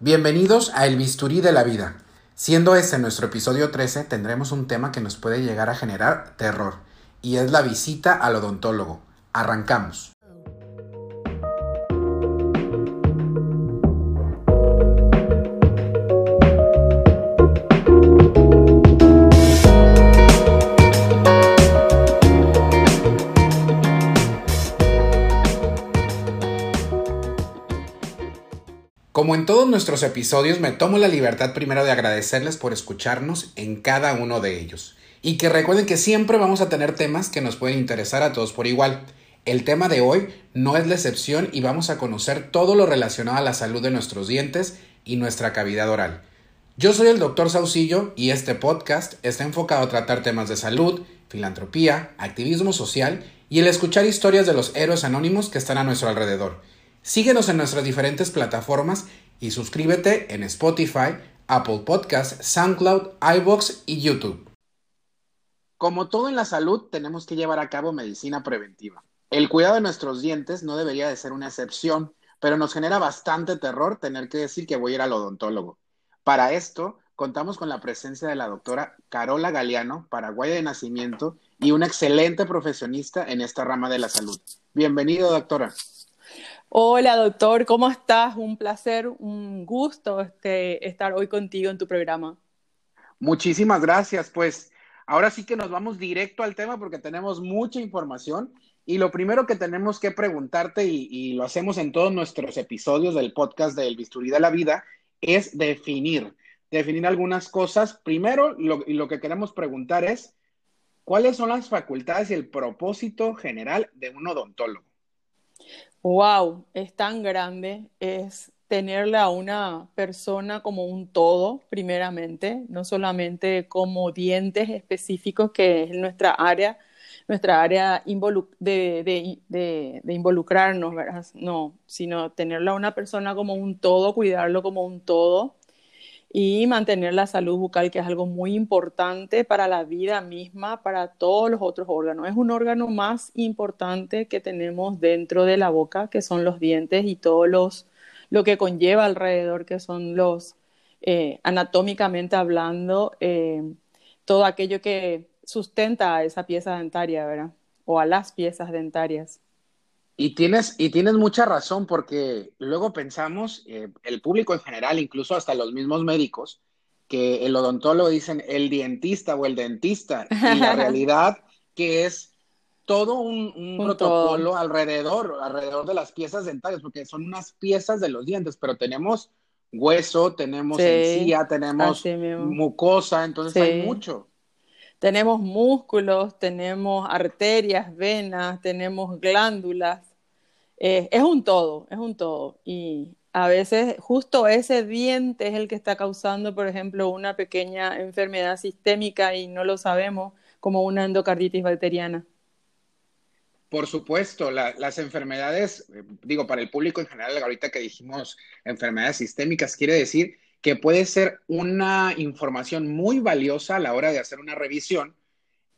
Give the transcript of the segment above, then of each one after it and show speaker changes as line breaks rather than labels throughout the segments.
Bienvenidos a El Bisturí de la Vida. Siendo este nuestro episodio 13, tendremos un tema que nos puede llegar a generar terror, y es la visita al odontólogo. Arrancamos. Como en todos nuestros episodios, me tomo la libertad primero de agradecerles por escucharnos en cada uno de ellos. Y que recuerden que siempre vamos a tener temas que nos pueden interesar a todos por igual. El tema de hoy no es la excepción y vamos a conocer todo lo relacionado a la salud de nuestros dientes y nuestra cavidad oral. Yo soy el doctor Saucillo y este podcast está enfocado a tratar temas de salud, filantropía, activismo social y el escuchar historias de los héroes anónimos que están a nuestro alrededor. Síguenos en nuestras diferentes plataformas y suscríbete en Spotify, Apple Podcasts, SoundCloud, iBox y YouTube. Como todo en la salud, tenemos que llevar a cabo medicina preventiva. El cuidado de nuestros dientes no debería de ser una excepción, pero nos genera bastante terror tener que decir que voy a ir al odontólogo. Para esto, contamos con la presencia de la doctora Carola Galeano, paraguaya de nacimiento y una excelente profesionista en esta rama de la salud. Bienvenido, doctora.
Hola doctor, ¿cómo estás? Un placer, un gusto este, estar hoy contigo en tu programa.
Muchísimas gracias. Pues ahora sí que nos vamos directo al tema porque tenemos mucha información y lo primero que tenemos que preguntarte, y, lo hacemos en todos nuestros episodios del podcast del Bisturí de la Vida, es definir, definir algunas cosas. Primero, lo, lo que queremos preguntar es, ¿cuáles son las facultades y el propósito general de un odontólogo?
Wow, es tan grande, es tenerla a una persona como un todo, primeramente, no solamente como dientes específicos, que es nuestra área, nuestra área de, de, involucrarnos, ¿verdad? No, sino tenerla a una persona como un todo, cuidarlo como un todo y mantener la salud bucal, que es algo muy importante para la vida misma, para todos los otros órganos. Es un órgano más importante que tenemos dentro de la boca, que son los dientes y todo los, lo que conlleva alrededor, que son los, eh, anatómicamente hablando, eh, todo aquello que sustenta a esa pieza dentaria, ¿verdad? O a las piezas dentarias.
Y tienes, y tienes mucha razón porque luego pensamos, eh, el público en general, incluso hasta los mismos médicos, que el odontólogo dicen el dientista o el dentista, y la realidad que es todo un, protocolo alrededor, alrededor de las piezas dentarias, porque son unas piezas de los dientes, pero tenemos hueso, tenemos encía, tenemos mucosa, entonces hay mucho.
Tenemos músculos, tenemos arterias, venas, tenemos glándulas, eh, es un todo, es un todo. Y a veces justo ese diente es el que está causando, por ejemplo, una pequeña enfermedad sistémica y no lo sabemos, como una endocarditis bacteriana.
Por supuesto, las enfermedades, eh, digo, para el público en general, ahorita que dijimos enfermedades sistémicas, quiere decir que puede ser una información muy valiosa a la hora de hacer una revisión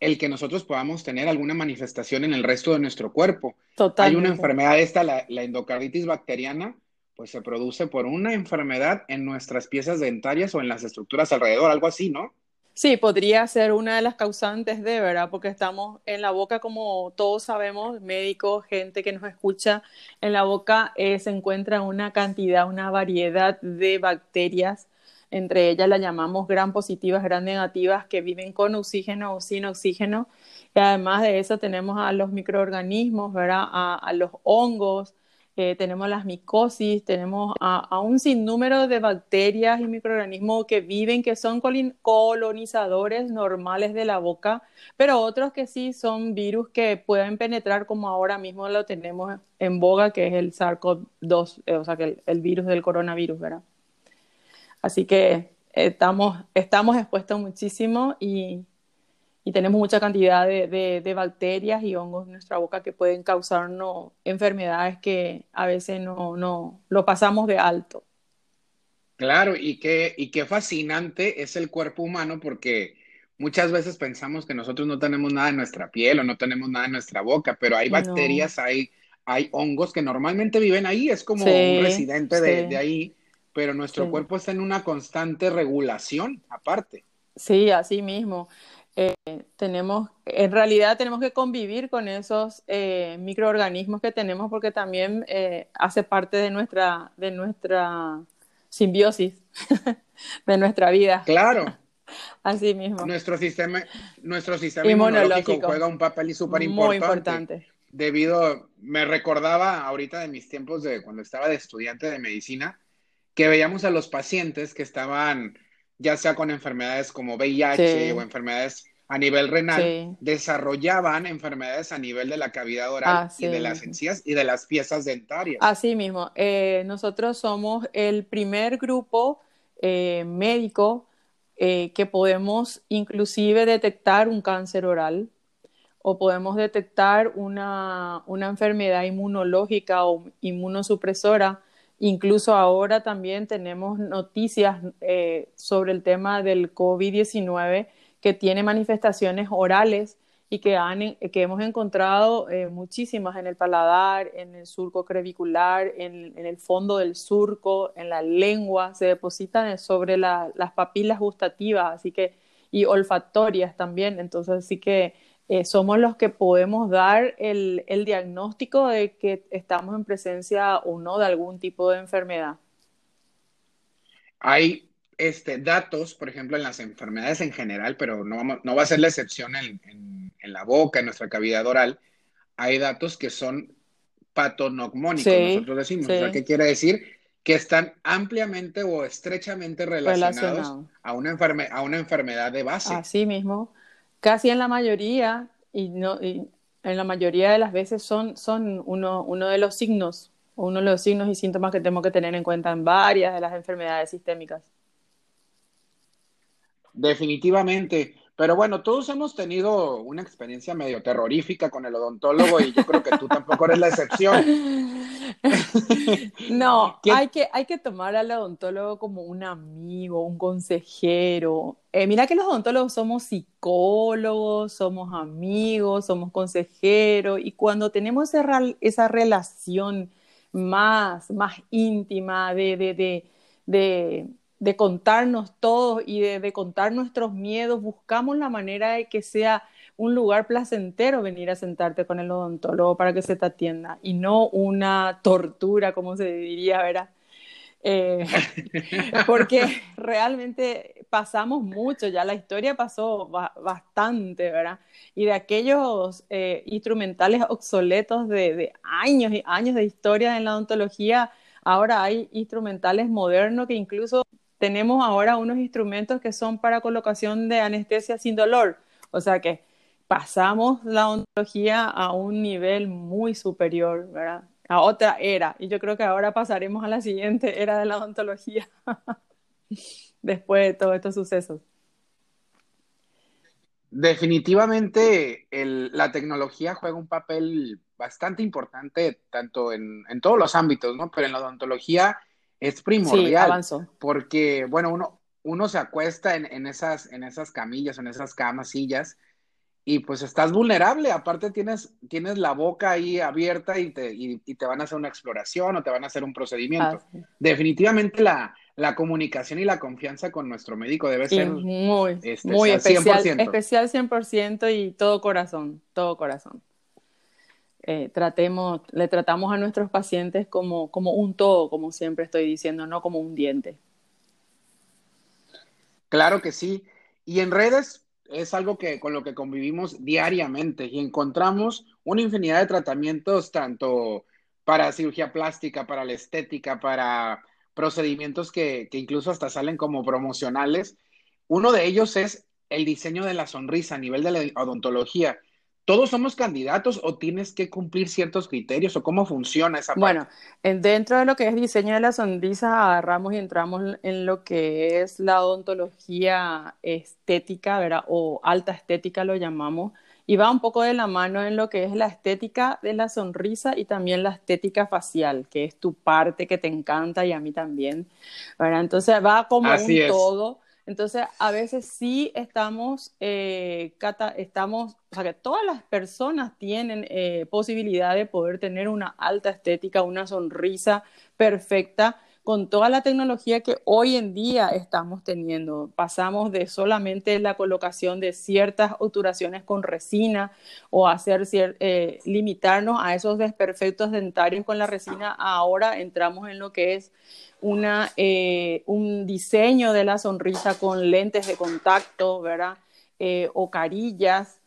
el que nosotros podamos tener alguna manifestación en el resto de nuestro cuerpo. Hay una enfermedad esta, la, endocarditis bacteriana, pues se produce por una enfermedad en nuestras piezas dentarias o en las estructuras alrededor, algo así, ¿no?
Sí, podría ser una de las causantes de, ¿verdad? Porque estamos en la boca, como todos sabemos, médicos, gente que nos escucha, en la boca eh, se encuentra una cantidad, una variedad de bacterias entre ellas las llamamos gran positivas, gran negativas, que viven con oxígeno o sin oxígeno. Y además de eso tenemos a los microorganismos, ¿verdad? A, los hongos, eh, tenemos las micosis, tenemos a, un sinnúmero de bacterias y microorganismos que viven, que son colonizadores normales de la boca, pero otros que sí son virus que pueden penetrar como ahora mismo lo tenemos en boga, que es el SARS-CoV-2, eh, o sea, que el virus del coronavirus, ¿verdad? Así que estamos, estamos expuestos muchísimo y, tenemos mucha cantidad de, bacterias y hongos en nuestra boca que pueden causarnos enfermedades que a veces no, no lo pasamos de alto.
Claro, y qué, y qué fascinante es el cuerpo humano porque muchas veces pensamos que nosotros no tenemos nada en nuestra piel o no tenemos nada en nuestra boca, pero hay bacterias, hay, hay hongos que normalmente viven ahí, es como un residente de, de ahí pero nuestro cuerpo está en una constante regulación aparte.
Sí, así mismo. Eh, tenemos, en realidad tenemos que convivir con esos eh, microorganismos que tenemos porque también eh, hace parte de nuestra, de nuestra simbiosis, de nuestra vida.
Claro.
Así mismo.
Nuestro sistema, nuestro sistema inmunológico, juega un papel súper importante. Muy importante. Debido, me recordaba ahorita de mis tiempos de cuando estaba de estudiante de medicina, que veíamos a los pacientes que estaban ya sea con enfermedades como VIH o enfermedades a nivel renal, desarrollaban enfermedades a nivel de la cavidad oral y de las encías y de las piezas dentarias.
Así mismo, eh, nosotros somos el primer grupo eh, médico eh, que podemos inclusive detectar un cáncer oral o podemos detectar una, una enfermedad inmunológica o inmunosupresora Incluso ahora también tenemos noticias eh, sobre el tema del COVID-19 que tiene manifestaciones orales y que, han, que hemos encontrado eh, muchísimas en el paladar, en el surco crevicular, en, el fondo del surco, en la lengua, se depositan sobre las papilas gustativas así que, y olfatorias también. Entonces, así que eh, somos los que podemos dar el, diagnóstico de que estamos en presencia o no de algún tipo de enfermedad.
Hay este, datos, por ejemplo, en las enfermedades en general, pero no, no va a ser la excepción en, la boca, en nuestra cavidad oral. Hay datos que son patonogmónicos, nosotros decimos. ¿qué quiere decir? Que están ampliamente o estrechamente relacionados A, una a una enfermedad de base.
Así mismo casi en la mayoría, y, no, en la mayoría de las veces son, son uno, uno de los signos, uno de los signos y síntomas que tenemos que tener en cuenta en varias de las enfermedades sistémicas.
Definitivamente. Pero bueno, todos hemos tenido una experiencia medio terrorífica con el odontólogo y yo creo que tú tampoco eres la excepción.
No, hay que, hay que tomar al odontólogo como un amigo, un consejero. Eh, mira que los odontólogos somos psicólogos, somos amigos, somos consejeros y cuando tenemos esa, esa relación más, más íntima de, de, de de contarnos todos y de, contar nuestros miedos, buscamos la manera de que sea un lugar placentero venir a sentarte con el odontólogo para que se te atienda y no una tortura, como se diría, ¿verdad? Eh, porque realmente pasamos mucho, ya la historia pasó bastante, ¿verdad? Y de aquellos eh, instrumentales obsoletos de, de, años y años de historia en la odontología, ahora hay instrumentales modernos que incluso tenemos ahora unos instrumentos que son para colocación de anestesia sin dolor. O sea que pasamos la odontología a un nivel muy superior, ¿verdad? A otra era. Y yo creo que ahora pasaremos a la siguiente era de la odontología después de todos estos sucesos.
Definitivamente la tecnología juega un papel bastante importante tanto en, en, todos los ámbitos, ¿no? Pero en la odontología es primordial. Porque, bueno, uno, uno se acuesta en, esas, en esas camillas, en esas camas, sillas, y pues estás vulnerable. Aparte tienes, tienes la boca ahí abierta y te, y, te van a hacer una exploración o te van a hacer un procedimiento. Definitivamente la, la comunicación y la confianza con nuestro médico debe ser
muy, este, muy especial, 100%. especial 100% y todo corazón, todo corazón. Eh, tratemos, le tratamos a nuestros pacientes como, como un todo, como siempre estoy diciendo, no como un diente.
Claro que sí. Y en redes es algo que con lo que convivimos diariamente y encontramos una infinidad de tratamientos tanto para cirugía plástica, para la estética, para procedimientos que, que incluso hasta salen como promocionales. Uno de ellos es el diseño de la sonrisa a nivel de la odontología. ¿Todos somos candidatos o tienes que cumplir ciertos criterios o cómo funciona esa parte?
Bueno, dentro de lo que es diseño de la sonrisa, agarramos y entramos en lo que es la odontología estética, ¿verdad? O alta estética lo llamamos, y va un poco de la mano en lo que es la estética de la sonrisa y también la estética facial, que es tu parte que te encanta y a mí también, ¿verdad? Entonces va como un todo entonces, a veces sí estamos, eh, estamos, o sea, que todas las personas tienen eh, posibilidad de poder tener una alta estética, una sonrisa perfecta con toda la tecnología que hoy en día estamos teniendo. Pasamos de solamente la colocación de ciertas obturaciones con resina o hacer eh, limitarnos a esos desperfectos dentarios con la resina, ahora entramos en lo que es una, eh, un diseño de la sonrisa con lentes de contacto, ¿verdad? Eh, o carillas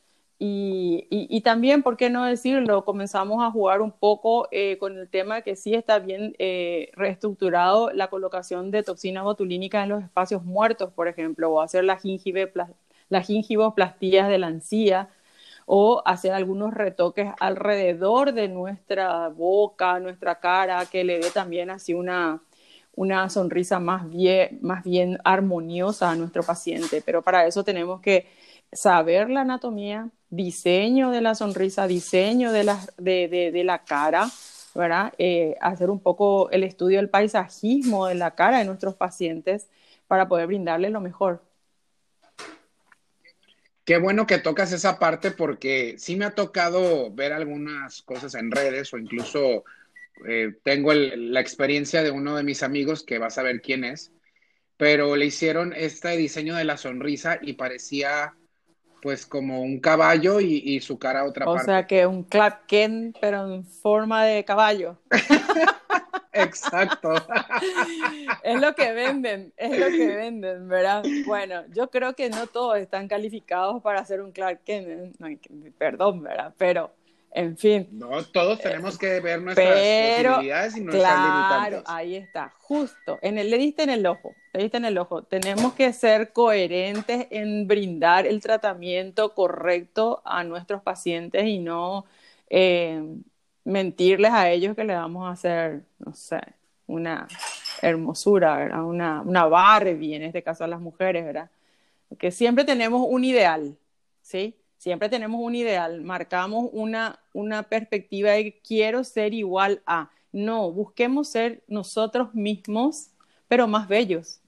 y, también, ¿por qué no decirlo? Comenzamos a jugar un poco eh, con el tema que sí está bien eh, reestructurado la colocación de toxinas botulínicas en los espacios muertos, por ejemplo, o hacer las, las gingivoplastías de la encía, o hacer algunos retoques alrededor de nuestra boca, nuestra cara, que le dé también así una, una sonrisa más bien, más bien armoniosa a nuestro paciente. Pero para eso tenemos que saber la anatomía, diseño de la sonrisa, diseño de la, de, la cara, ¿verdad? Eh, hacer un poco el estudio del paisajismo de la cara de nuestros pacientes para poder brindarles lo mejor.
Qué bueno que tocas esa parte porque sí me ha tocado ver algunas cosas en redes o incluso eh, tengo la experiencia de uno de mis amigos que vas a ver quién es, pero le hicieron este diseño de la sonrisa y parecía pues como un caballo y, su cara a otra
parte. O sea que un Clark Kent, pero en forma de caballo.
Exacto.
es lo que venden, es lo que venden, ¿verdad? Bueno, yo creo que no todos están calificados para hacer un Clark Kent, perdón, ¿verdad? Pero en fin.
No, todos tenemos que ver nuestras posibilidades y nuestras
claro, ahí está, justo. En el, le diste en el ojo, le diste en el ojo. Tenemos que ser coherentes en brindar el tratamiento correcto a nuestros pacientes y no eh, mentirles a ellos que le vamos a hacer, no sé, una hermosura, ¿verdad? Una, una Barbie, en este caso a las mujeres, ¿verdad? Porque siempre tenemos un ideal, ¿sí? Siempre tenemos un ideal, marcamos una, una perspectiva de quiero ser igual a. No, busquemos ser nosotros mismos, pero más bellos.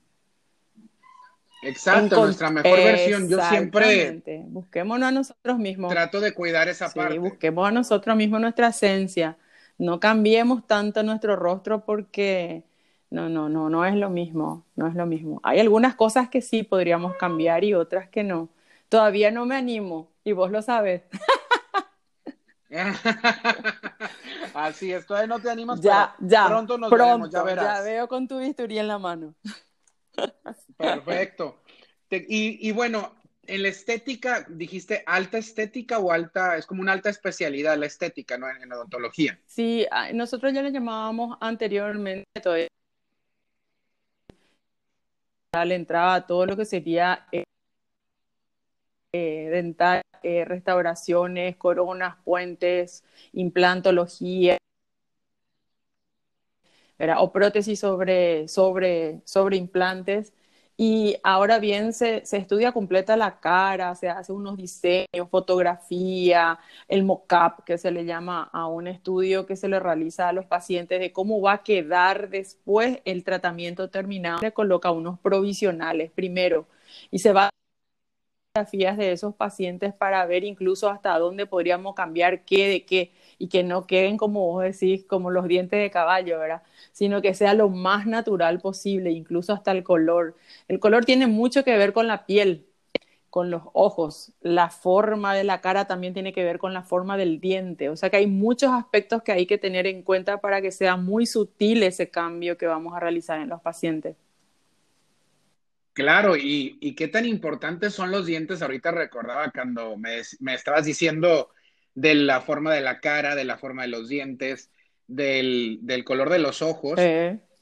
Exacto, nuestra mejor versión. Yo siempre.
Busquémonos a nosotros mismos.
Trato de cuidar esa sí, parte.
Busquemos a nosotros mismos nuestra esencia. No cambiemos tanto nuestro rostro porque no, no, no, no es lo mismo. No es lo mismo. Hay algunas cosas que sí podríamos cambiar y otras que no. Todavía no me animo y vos lo sabes.
Así es, todavía no te animas,
ya, ya, pronto nos veremos, ya verás. Ya veo con tu bisturí en la mano.
Perfecto. y, bueno, en la estética, dijiste alta estética o alta, es como una alta especialidad la estética, ¿no? En, odontología.
Sí, nosotros ya le llamábamos anteriormente todavía le entraba todo lo que sería eh, dental, eh, restauraciones, coronas, puentes, implantología, o prótesis sobre, sobre, sobre implantes. Y ahora bien se, se, estudia completa la cara, se hace unos diseños, fotografía, el mock-up que se le llama a un estudio que se le realiza a los pacientes de cómo va a quedar después el tratamiento terminado. Se coloca unos provisionales primero y se va de esos pacientes para ver incluso hasta dónde podríamos cambiar qué de qué y que no queden como vos decís, como los dientes de caballo, ¿verdad? Sino que sea lo más natural posible, incluso hasta el color. El color tiene mucho que ver con la piel, con los ojos, la forma de la cara también tiene que ver con la forma del diente, o sea que hay muchos aspectos que hay que tener en cuenta para que sea muy sutil ese cambio que vamos a realizar en los pacientes.
Claro, y, qué tan importantes son los dientes. Ahorita recordaba cuando me, estabas diciendo de la forma de la cara, de la forma de los dientes, del, color de los ojos,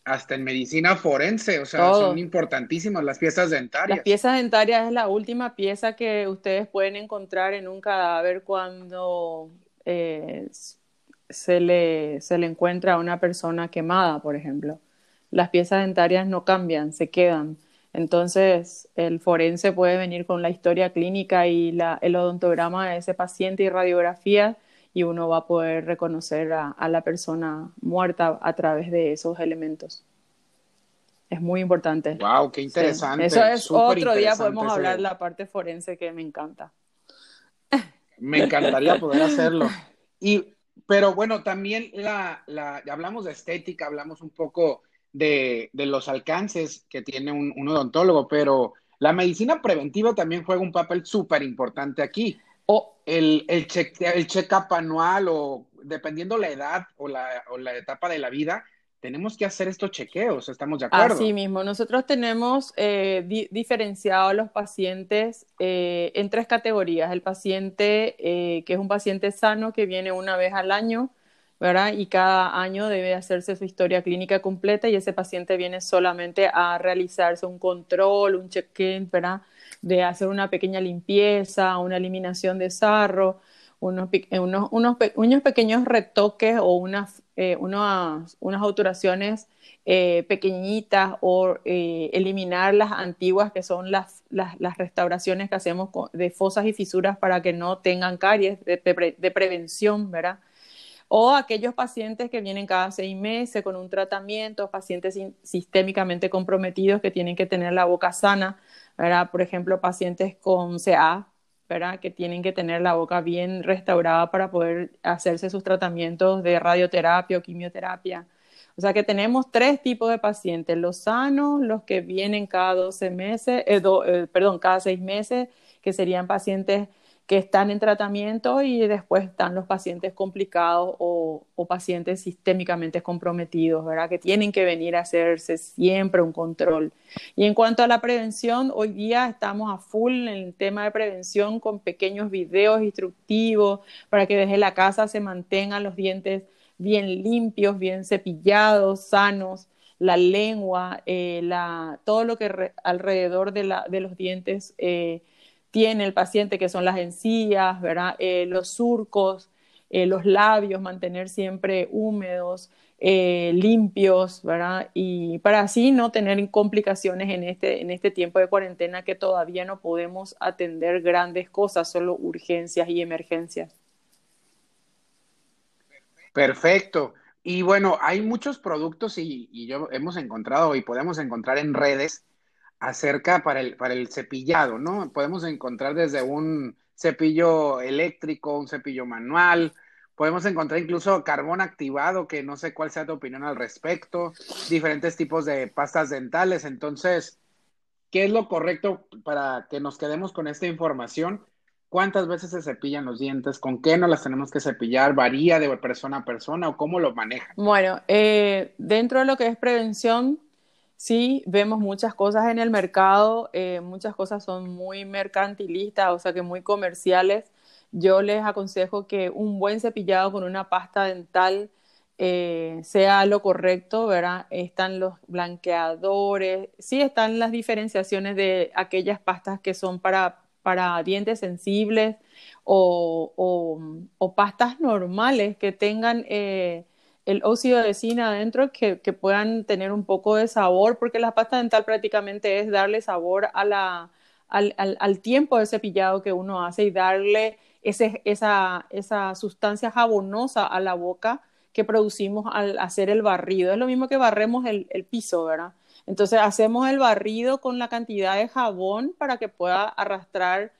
hasta en medicina forense, o sea, son importantísimas las piezas dentarias.
Las piezas dentarias es la última pieza que ustedes pueden encontrar en un cadáver cuando eh, se, le, se le encuentra a una persona quemada, por ejemplo. Las piezas dentarias no cambian, se quedan. Entonces, el forense puede venir con la historia clínica y la, el odontograma de ese paciente y radiografía y uno va a poder reconocer a, la persona muerta a través de esos elementos. Es muy importante.
¡Wow! ¡Qué interesante!
Eso es otro día podemos hablar de la parte forense que me encanta.
Me encantaría poder hacerlo. Y, pero bueno, también la, la, hablamos de estética, hablamos un poco de, los alcances que tiene un, odontólogo, pero la medicina preventiva también juega un papel súper importante aquí. O el, el, check, el check-up anual o dependiendo la edad o la, o la etapa de la vida, tenemos que hacer estos chequeos, ¿estamos de acuerdo?
Así mismo, nosotros tenemos eh, diferenciado a los pacientes eh, en tres categorías. El paciente eh, que es un paciente sano que viene una vez al año, ¿verdad? Y cada año debe hacerse su historia clínica completa y ese paciente viene solamente a realizarse un control, un check-in. De hacer una pequeña limpieza, una eliminación de sarro, unos, unos, unos, unos pequeños retoques o unas eh, unas, unas obturaciones eh, pequeñitas o eh, eliminar las antiguas que son las, las, las restauraciones que hacemos de fosas y fisuras para que no tengan caries de, de, prevención, ¿verdad? O aquellos pacientes que vienen cada seis meses con un tratamiento, pacientes sistémicamente comprometidos que tienen que tener la boca sana, ¿verdad? Por ejemplo, pacientes con CA, que tienen que tener la boca bien restaurada para poder hacerse sus tratamientos de radioterapia o quimioterapia. O sea que tenemos tres tipos de pacientes, los sanos, los que vienen cada 12 meses, eh, eh, perdón, cada seis meses, que serían pacientes que están en tratamiento y después están los pacientes complicados o, pacientes sistémicamente comprometidos, ¿verdad? Que tienen que venir a hacerse siempre un control. Y en cuanto a la prevención, hoy día estamos a full en el tema de prevención con pequeños videos instructivos para que desde la casa se mantengan los dientes bien limpios, bien cepillados, sanos, la lengua, eh, la, todo lo que alrededor de, los dientes. Eh, tiene el paciente, que son las encías, ¿verdad? Eh, los surcos, eh, los labios, mantener siempre húmedos, eh, limpios, ¿verdad? Y para así no tener complicaciones en este, en este tiempo de cuarentena que todavía no podemos atender grandes cosas, solo urgencias y emergencias.
Perfecto. Y bueno, hay muchos productos y, y yo hemos encontrado y podemos encontrar en redes acerca para el, para el cepillado, ¿no? Podemos encontrar desde un cepillo eléctrico, un cepillo manual, podemos encontrar incluso carbón activado, que no sé cuál sea tu opinión al respecto, diferentes tipos de pastas dentales. Entonces, ¿qué es lo correcto para que nos quedemos con esta información? ¿Cuántas veces se cepillan los dientes? ¿Con qué no las tenemos que cepillar? ¿Varía de persona a persona o cómo lo manejan?
Bueno, eh, dentro de lo que es prevención, sí vemos muchas cosas en el mercado, eh, muchas cosas son muy mercantilistas, o sea que muy comerciales. Yo les aconsejo que un buen cepillado con una pasta dental eh, sea lo correcto, ¿verdad? Están los blanqueadores, sí están las diferenciaciones de aquellas pastas que son para, para dientes sensibles o, o, pastas normales que tengan... Eh, el óxido de cine adentro que, que, puedan tener un poco de sabor, porque la pasta dental prácticamente es darle sabor a la, al, al, tiempo de cepillado que uno hace y darle ese, esa, esa sustancia jabonosa a la boca que producimos al hacer el barrido. Es lo mismo que barremos el, el piso, ¿verdad? Entonces hacemos el barrido con la cantidad de jabón para que pueda arrastrar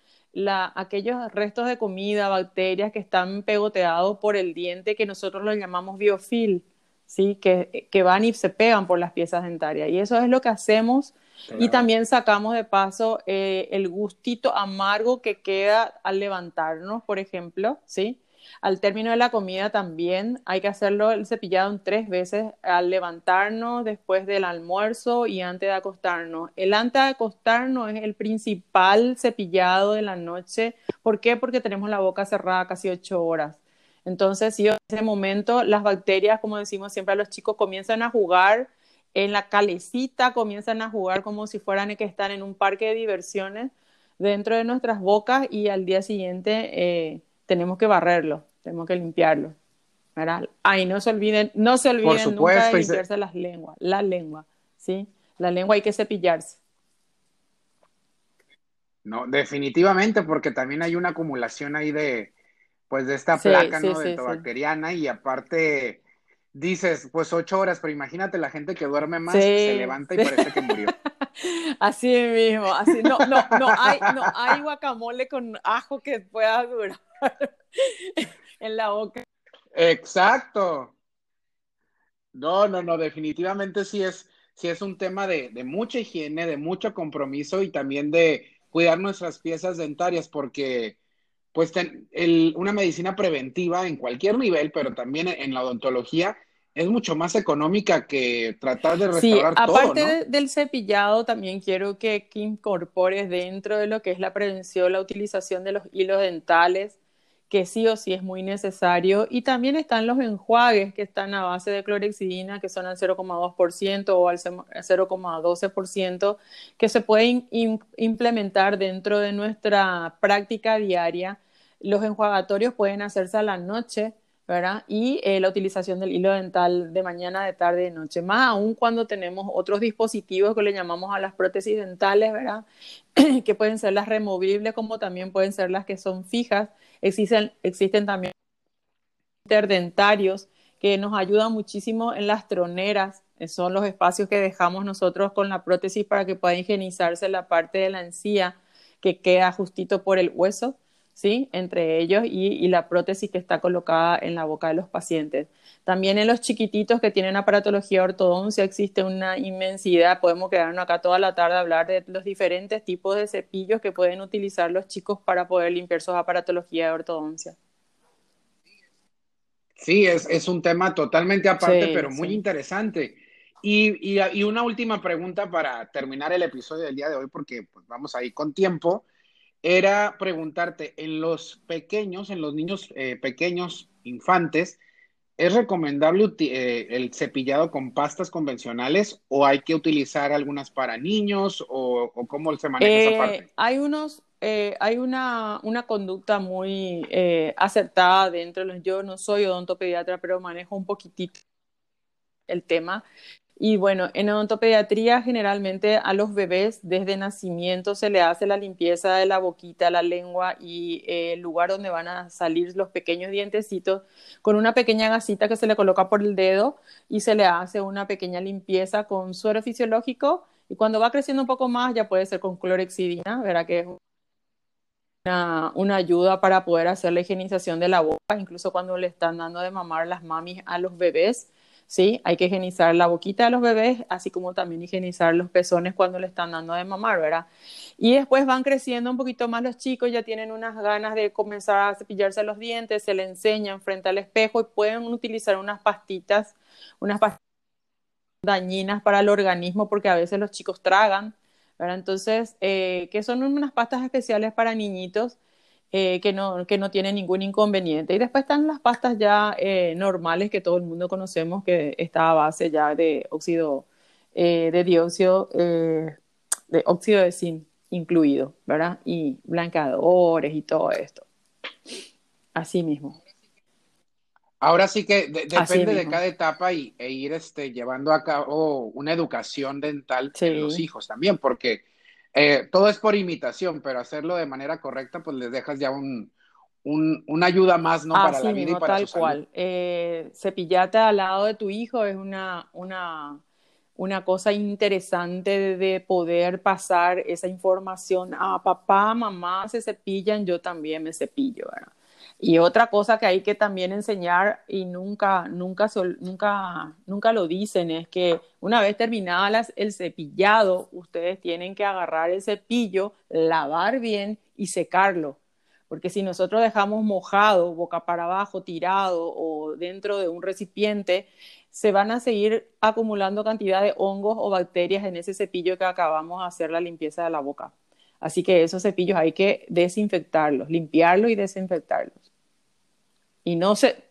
aquellos restos de comida, bacterias que están pegoteados por el diente que nosotros los llamamos biofil, ¿sí? que, que van y se pegan por las piezas dentarias. Y eso es lo que hacemos. Y también sacamos de paso eh, el gustito amargo que queda al levantarnos, por ejemplo, ¿sí? Al término de la comida también hay que hacerlo el cepillado tres veces al levantarnos, después del almuerzo y antes de acostarnos. El antes de acostarnos es el principal cepillado de la noche. ¿Por qué? Porque tenemos la boca cerrada casi ocho horas. Entonces, si en ese momento las bacterias, como decimos siempre a los chicos, comienzan a jugar en la calecita, comienzan a jugar como si fueran que están en un parque de diversiones dentro de nuestras bocas y al día siguiente eh, tenemos que barrerlo, tenemos que limpiarlo. ¿verdad? Ay, no se olviden, no se olviden nunca de limpiarse las lenguas, la lengua, ¿sí? La lengua hay que cepillarse.
No, definitivamente, porque también hay una acumulación ahí de, pues, de esta placa, ¿no? de bacteriana y aparte dices, pues ocho horas, pero imagínate la gente que duerme más, se levanta y parece que murió.
Así mismo, así, no, no, no hay, no hay guacamole con ajo que pueda durar. en la boca.
Exacto. No, no, no, definitivamente sí es, sí es un tema de, de mucha higiene, de mucho compromiso y también de cuidar nuestras piezas dentarias, porque pues una medicina preventiva en cualquier nivel, pero también en la odontología, es mucho más económica que tratar de restaurar
sí, aparte del cepillado, también quiero que, que, incorpores dentro de lo que es la prevención, la utilización de los hilos dentales, que sí o sí es muy necesario. Y también están los enjuagues que están a base de clorexidina, que son al 0,2% o al 0,12%, que se pueden implementar dentro de nuestra práctica diaria. Los enjuagatorios pueden hacerse a la noche Y eh, la utilización del hilo dental de mañana, de tarde, de noche, más aún cuando tenemos otros dispositivos que le llamamos a las prótesis dentales, que pueden ser las removibles como también pueden ser las que son fijas. Existen, existen también interdentarios que nos ayudan muchísimo en las troneras, son los espacios que dejamos nosotros con la prótesis para que pueda higienizarse la parte de la encía que queda justito por el hueso ¿sí? entre ellos y, la prótesis que está colocada en la boca de los pacientes. También en los chiquititos que tienen aparatología ortodoncia existe una inmensidad, podemos quedarnos acá toda la tarde a hablar de los diferentes tipos de cepillos que pueden utilizar los chicos para poder limpiar sus aparatología de ortodoncia.
Sí, es, un tema totalmente aparte, pero muy interesante. Y, y, una última pregunta para terminar el episodio del día de hoy, porque pues, vamos a ir con tiempo era preguntarte, en los pequeños, en los niños eh, pequeños, infantes, ¿es recomendable eh, el cepillado con pastas convencionales o hay que utilizar algunas para niños o, cómo se maneja esa
eh, parte? Hay unos, hay una, una, conducta muy acertada dentro de los, yo no soy odontopediatra, pero manejo un poquitito el tema y bueno, en odontopediatría generalmente a los bebés desde nacimiento se le hace la limpieza de la boquita, la lengua y eh, el lugar donde van a salir los pequeños dientecitos con una pequeña gasita que se le coloca por el dedo y se le hace una pequeña limpieza con suero fisiológico. Y cuando va creciendo un poco más ya puede ser con clorexidina, verá que es una, una, ayuda para poder hacer la higienización de la boca, incluso cuando le están dando de mamar las mamis a los bebés ¿sí? Hay que higienizar la boquita de los bebés, así como también higienizar los pezones cuando le están dando de mamar, ¿verdad? Y después van creciendo un poquito más los chicos, ya tienen unas ganas de comenzar a cepillarse los dientes, se le enseñan frente al espejo y pueden utilizar unas pastitas, unas pastitas dañinas para el organismo porque a veces los chicos tragan, ¿verdad? Entonces, eh, que son unas pastas especiales para niñitos eh, que, no, que no tiene ningún inconveniente. Y después están las pastas ya eh, normales que todo el mundo conocemos, que está a base ya de óxido eh, de dióxido, de óxido de zinc incluido, ¿verdad? Y blanqueadores y todo esto. Así mismo.
Ahora sí que depende de cada etapa y, e ir este, llevando a cabo una educación dental de los hijos también, porque eh, todo es por imitación, pero hacerlo de manera correcta, pues les dejas ya un, una ayuda más, ¿no?
para la vida y para tal cual. Eh, cepillate al lado de tu hijo es una, una, una cosa interesante de, poder pasar esa información a papá, mamá se cepillan, yo también me cepillo, ¿verdad? Y otra cosa que hay que también enseñar y nunca, nunca, nunca, nunca lo dicen es que una vez terminada el cepillado, ustedes tienen que agarrar el cepillo, lavar bien y secarlo. Porque si nosotros dejamos mojado, boca para abajo, tirado o dentro de un recipiente, se van a seguir acumulando cantidad de hongos o bacterias en ese cepillo que acabamos de hacer la limpieza de la boca. Así que esos cepillos hay que desinfectarlos, limpiarlos y desinfectarlos. Y no sé.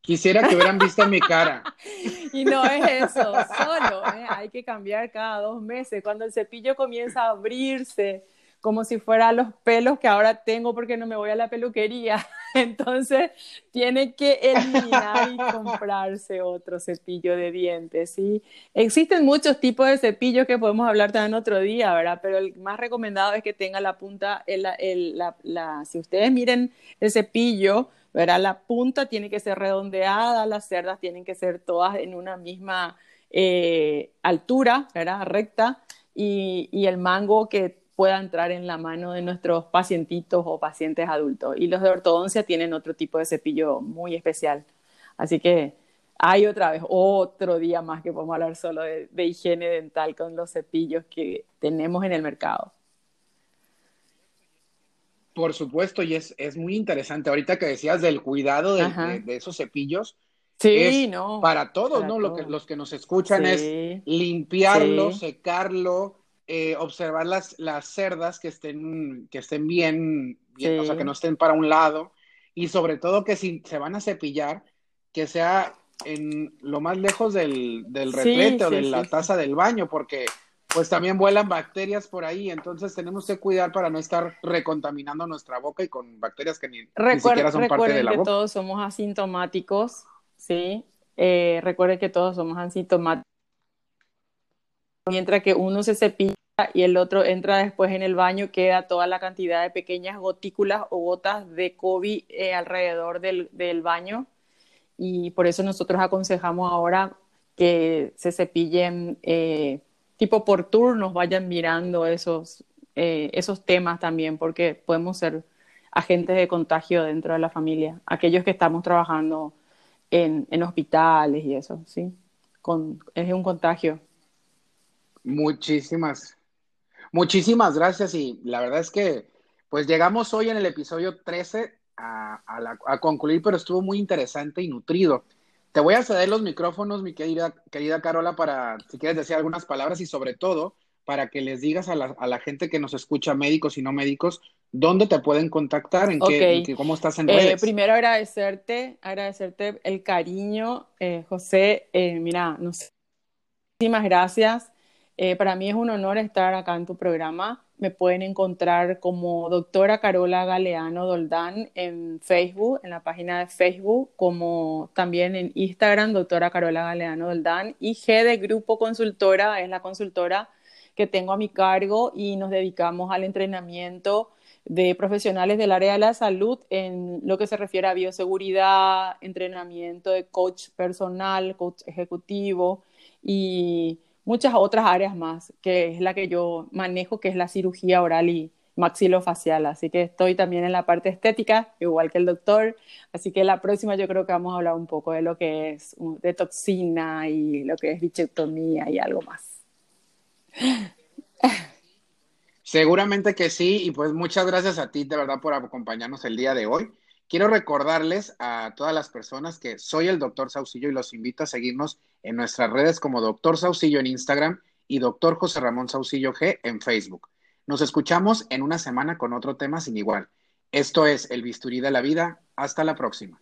Quisiera que hubieran visto mi cara.
y no es eso, solo ¿eh? hay que cambiar cada dos meses. Cuando el cepillo comienza a abrirse, como si fuera los pelos que ahora tengo porque no me voy a la peluquería. Entonces tiene que eliminar y comprarse otro cepillo de dientes. ¿sí? Existen muchos tipos de cepillos que podemos hablar también otro día, ¿verdad? Pero el más recomendado es que tenga la punta, el, el, la, la, si ustedes miren el cepillo, ¿verdad? La punta tiene que ser redondeada, las cerdas tienen que ser todas en una misma eh, altura, ¿verdad? Recta, y, y, el mango que pueda entrar en la mano de nuestros pacientitos o pacientes adultos. Y los de ortodoncia tienen otro tipo de cepillo muy especial. Así que hay otra vez otro día más que podemos hablar solo de, higiene dental con los cepillos que tenemos en el mercado.
Por supuesto, y es, es muy interesante. Ahorita que decías del cuidado de, esos cepillos,
sí, no,
para todos, ¿no? Lo que, los que nos escuchan es limpiarlo, secarlo, eh, observar las, las cerdas que estén, que estén bien, bien o sea, que no estén para un lado, y sobre todo que si se van a cepillar, que sea en lo más lejos del, del retrete o de la taza del baño, porque pues también vuelan bacterias por ahí, entonces tenemos que cuidar para no estar recontaminando nuestra boca y con bacterias que ni, siquiera son parte de la
que todos somos asintomáticos, ¿sí? Eh, recuerden que todos somos asintomáticos. Mientras que uno se cepilla y el otro entra después en el baño, queda toda la cantidad de pequeñas gotículas o gotas de COVID eh, alrededor del, del baño y por eso nosotros aconsejamos ahora que se cepillen eh, tipo por turnos, vayan mirando esos, eh, esos temas también, porque podemos ser agentes de contagio dentro de la familia, aquellos que estamos trabajando en, en hospitales y eso, ¿sí? Con, es un contagio.
Muchísimas, muchísimas gracias y la verdad es que pues llegamos hoy en el episodio 13 a, concluir, pero estuvo muy interesante y nutrido. Te voy a ceder los micrófonos, mi querida, querida Carola, para si quieres decir algunas palabras y sobre todo para que les digas a la, gente que nos escucha, médicos y no médicos, dónde te pueden contactar, en, qué, cómo estás en eh, redes.
primero agradecerte, agradecerte el cariño, eh, José. Eh, mira, no sé, muchísimas gracias. Para mí es un honor estar acá en tu programa me pueden encontrar como doctora Carola Galeano Doldán en Facebook, en la página de Facebook, como también en Instagram, doctora Carola Galeano Doldán. Y G de Grupo Consultora es la consultora que tengo a mi cargo y nos dedicamos al entrenamiento de profesionales del área de la salud en lo que se refiere a bioseguridad, entrenamiento de coach personal, coach ejecutivo y muchas otras áreas más, que es la que yo manejo, que es la cirugía oral y maxilofacial. Así que estoy también en la parte estética, igual que el doctor. Así que la próxima yo creo que vamos a hablar un poco de lo que es de toxina y lo que es bichectomía y algo más.
Seguramente que sí, y pues muchas gracias a ti de verdad por acompañarnos el día de hoy. Quiero recordarles a todas las personas que soy el doctor Saucillo y los invito a seguirnos en nuestras redes como doctor Saucillo en Instagram y doctor José Ramón Saucillo G en Facebook. Nos escuchamos en una semana con otro tema sin igual. Esto es El Bisturí de la Vida. Hasta la próxima.